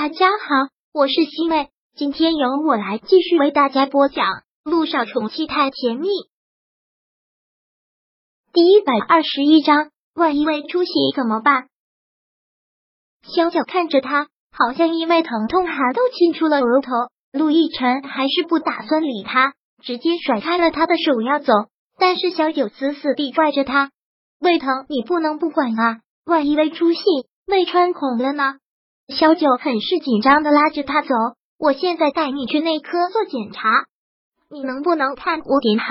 大家好，我是西妹，今天由我来继续为大家播讲《路上宠妻太甜蜜》第一百二十一章。万一胃出血怎么办？小九看着他，好像因为疼痛还都沁出了额头。陆亦辰还是不打算理他，直接甩开了他的手要走，但是小九死死地拽着他，胃疼你不能不管啊，万一胃出血、胃穿孔了呢？萧九很是紧张的拉着他走，我现在带你去内科做检查，你能不能看我点好？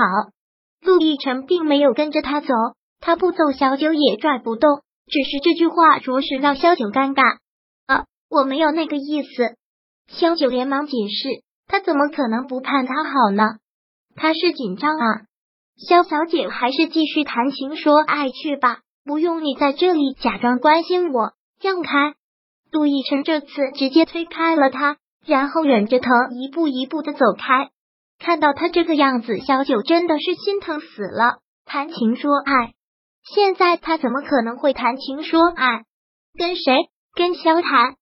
陆亦辰并没有跟着他走，他不走，小九也拽不动。只是这句话着实让萧九尴尬。啊，我没有那个意思。萧九连忙解释，他怎么可能不盼他好呢？他是紧张啊。萧小姐还是继续谈情说爱去吧，不用你在这里假装关心我，让开。陆亦辰这次直接推开了他，然后忍着疼一步一步的走开。看到他这个样子，小九真的是心疼死了。谈情说爱，现在他怎么可能会谈情说爱？跟谁？跟萧谈？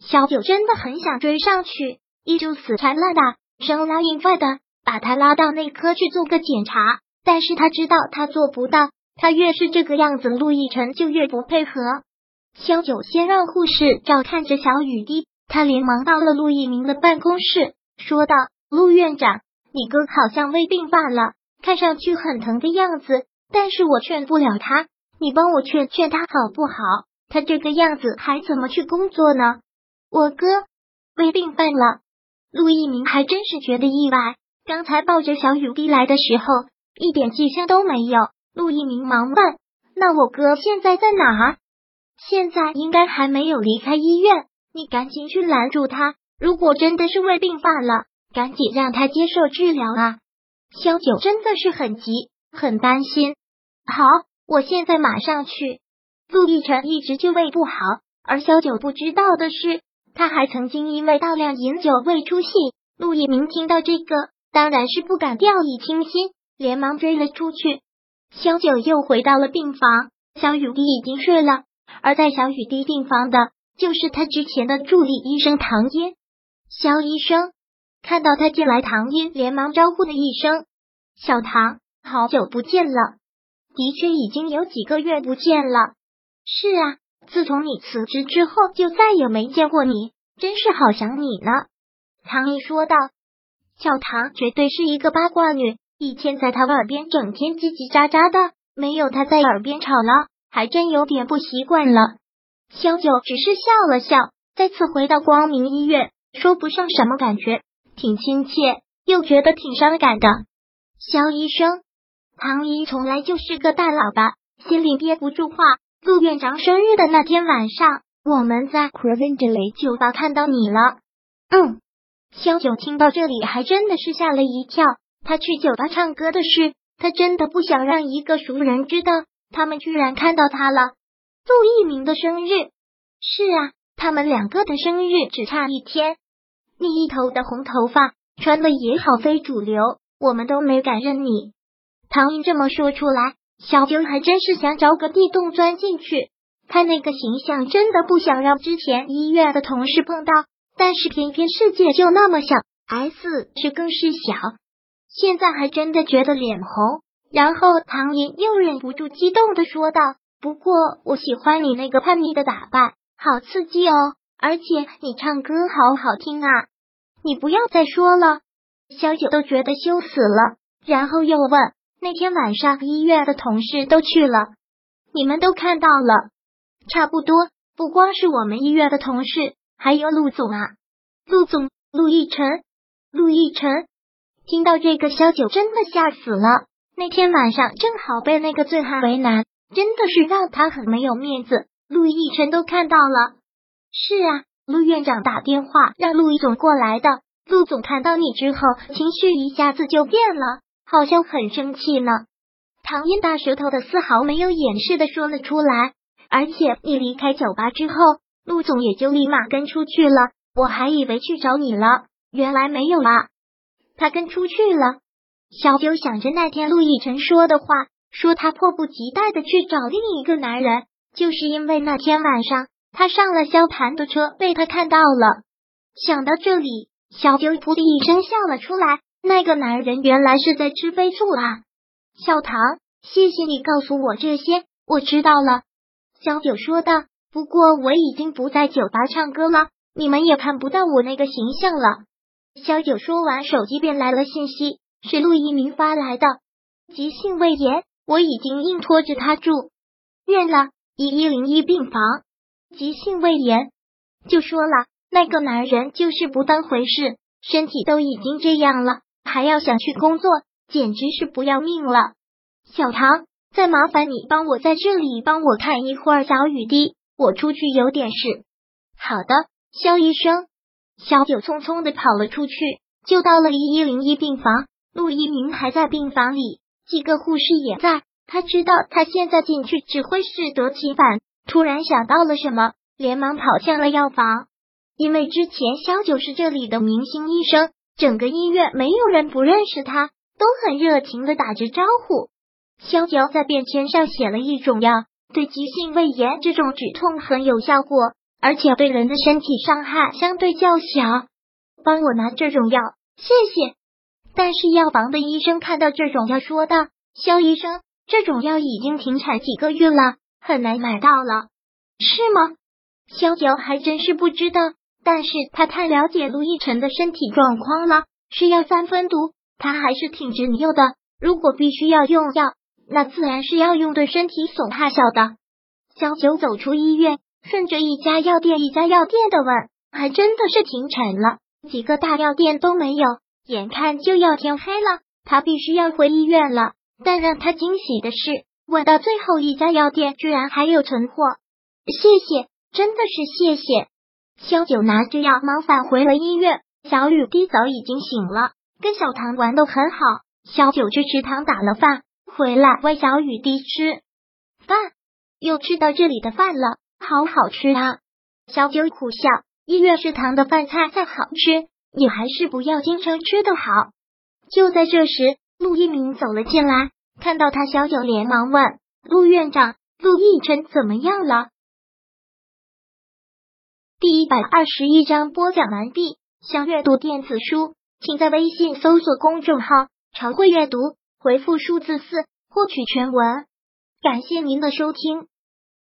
小九真的很想追上去，依旧死缠烂打，生拉硬拽的把他拉到内科去做个检查。但是他知道他做不到，他越是这个样子，陆亦辰就越不配合。萧九先让护士照看着小雨滴，他连忙到了陆一鸣的办公室，说道：“陆院长，你哥好像胃病犯了，看上去很疼的样子，但是我劝不了他，你帮我劝劝他好不好？他这个样子还怎么去工作呢？”我哥胃病犯了，陆一鸣还真是觉得意外。刚才抱着小雨滴来的时候，一点迹象都没有。陆一鸣忙问：“那我哥现在在哪？”现在应该还没有离开医院，你赶紧去拦住他。如果真的是胃病犯了，赶紧让他接受治疗啊！萧九真的是很急，很担心。好，我现在马上去。陆亦辰一直就胃不好，而萧九不知道的是，他还曾经因为大量饮酒胃出血。陆一鸣听到这个，当然是不敢掉以轻心，连忙追了出去。萧九又回到了病房，小雨滴已经睡了。而在小雨滴病房的，就是他之前的助理医生唐嫣。肖医生看到他进来，唐嫣连忙招呼了一声：“小唐，好久不见了。”的确已经有几个月不见了。是啊，自从你辞职之后，就再也没见过你，真是好想你呢。唐毅说道：“小唐绝对是一个八卦女，以前在他耳边整天叽叽喳喳的，没有他在耳边吵了。”还真有点不习惯了。萧九只是笑了笑，再次回到光明医院，说不上什么感觉，挺亲切，又觉得挺伤感的。萧医生，唐英从来就是个大喇叭，心里憋不住话。陆院长生日的那天晚上，我们在 c r a v e n d l y 酒吧看到你了。嗯，萧九听到这里还真的是吓了一跳。他去酒吧唱歌的事，他真的不想让一个熟人知道。他们居然看到他了，陆一鸣的生日。是啊，他们两个的生日只差一天。你一头的红头发，穿的也好非主流，我们都没敢认你。唐英这么说出来，小九还真是想找个地洞钻进去。他那个形象真的不想让之前医院的同事碰到，但是偏偏世界就那么小，S 却更是小。现在还真的觉得脸红。然后唐寅又忍不住激动的说道：“不过我喜欢你那个叛逆的打扮，好刺激哦！而且你唱歌好好听啊！你不要再说了。”小九都觉得羞死了，然后又问：“那天晚上医院的同事都去了，你们都看到了？差不多，不光是我们医院的同事，还有陆总啊，陆总陆亦辰，陆亦辰。”听到这个，小九真的吓死了。那天晚上正好被那个醉汉为难，真的是让他很没有面子。陆亦辰都看到了，是啊，陆院长打电话让陆毅总过来的。陆总看到你之后，情绪一下子就变了，好像很生气呢。唐嫣大舌头的丝毫没有掩饰的说了出来，而且你离开酒吧之后，陆总也就立马跟出去了。我还以为去找你了，原来没有啊，他跟出去了。小九想着那天陆亦辰说的话，说他迫不及待的去找另一个男人，就是因为那天晚上他上了萧谈的车被他看到了。想到这里，小九噗的一声笑了出来。那个男人原来是在吃飞醋啊！小唐，谢谢你告诉我这些，我知道了。小九说道。不过我已经不在酒吧唱歌了，你们也看不到我那个形象了。小九说完，手机便来了信息，是陆一鸣发来的。急性胃炎，我已经硬拖着他住院了，一一零一病房。急性胃炎，就说了那个男人就是不当回事，身体都已经这样了，还要想去工作，简直是不要命了。小唐，再麻烦你帮我在这里帮我看一会儿小雨滴。我出去有点事。好的，肖医生。小九匆匆的跑了出去，就到了一一零一病房。陆一鸣还在病房里，几个护士也在。他知道他现在进去只会适得其反，突然想到了什么，连忙跑向了药房。因为之前肖九是这里的明星医生，整个医院没有人不认识他，都很热情的打着招呼。肖九在便签上写了一种药。对急性胃炎这种止痛很有效果，而且对人的身体伤害相对较小。帮我拿这种药，谢谢。但是药房的医生看到这种药，说道：“肖医生，这种药已经停产几个月了，很难买到了，是吗？”肖九还真是不知道，但是他太了解陆亦辰的身体状况了，是药三分毒，他还是挺执拗的。如果必须要用药。那自然是要用对身体损害小的。肖九走出医院，顺着一家药店一家药店的问，还真的是停产了，几个大药店都没有。眼看就要天黑了，他必须要回医院了。但让他惊喜的是，问到最后一家药店居然还有存货。谢谢，真的是谢谢。萧九拿着药忙返回了医院。小雨滴早已经醒了，跟小唐玩的很好。小九去食堂打了饭。回来喂小雨滴吃饭，又吃到这里的饭了，好好吃啊！小九苦笑，医院食堂的饭菜再好吃，你还是不要经常吃的好。就在这时，陆一鸣走了进来，看到他，小九连忙问陆院长：“陆亦辰怎么样了？”第一百二十一章播讲完毕。想阅读电子书，请在微信搜索公众号“常会阅读”。回复数字四获取全文，感谢您的收听。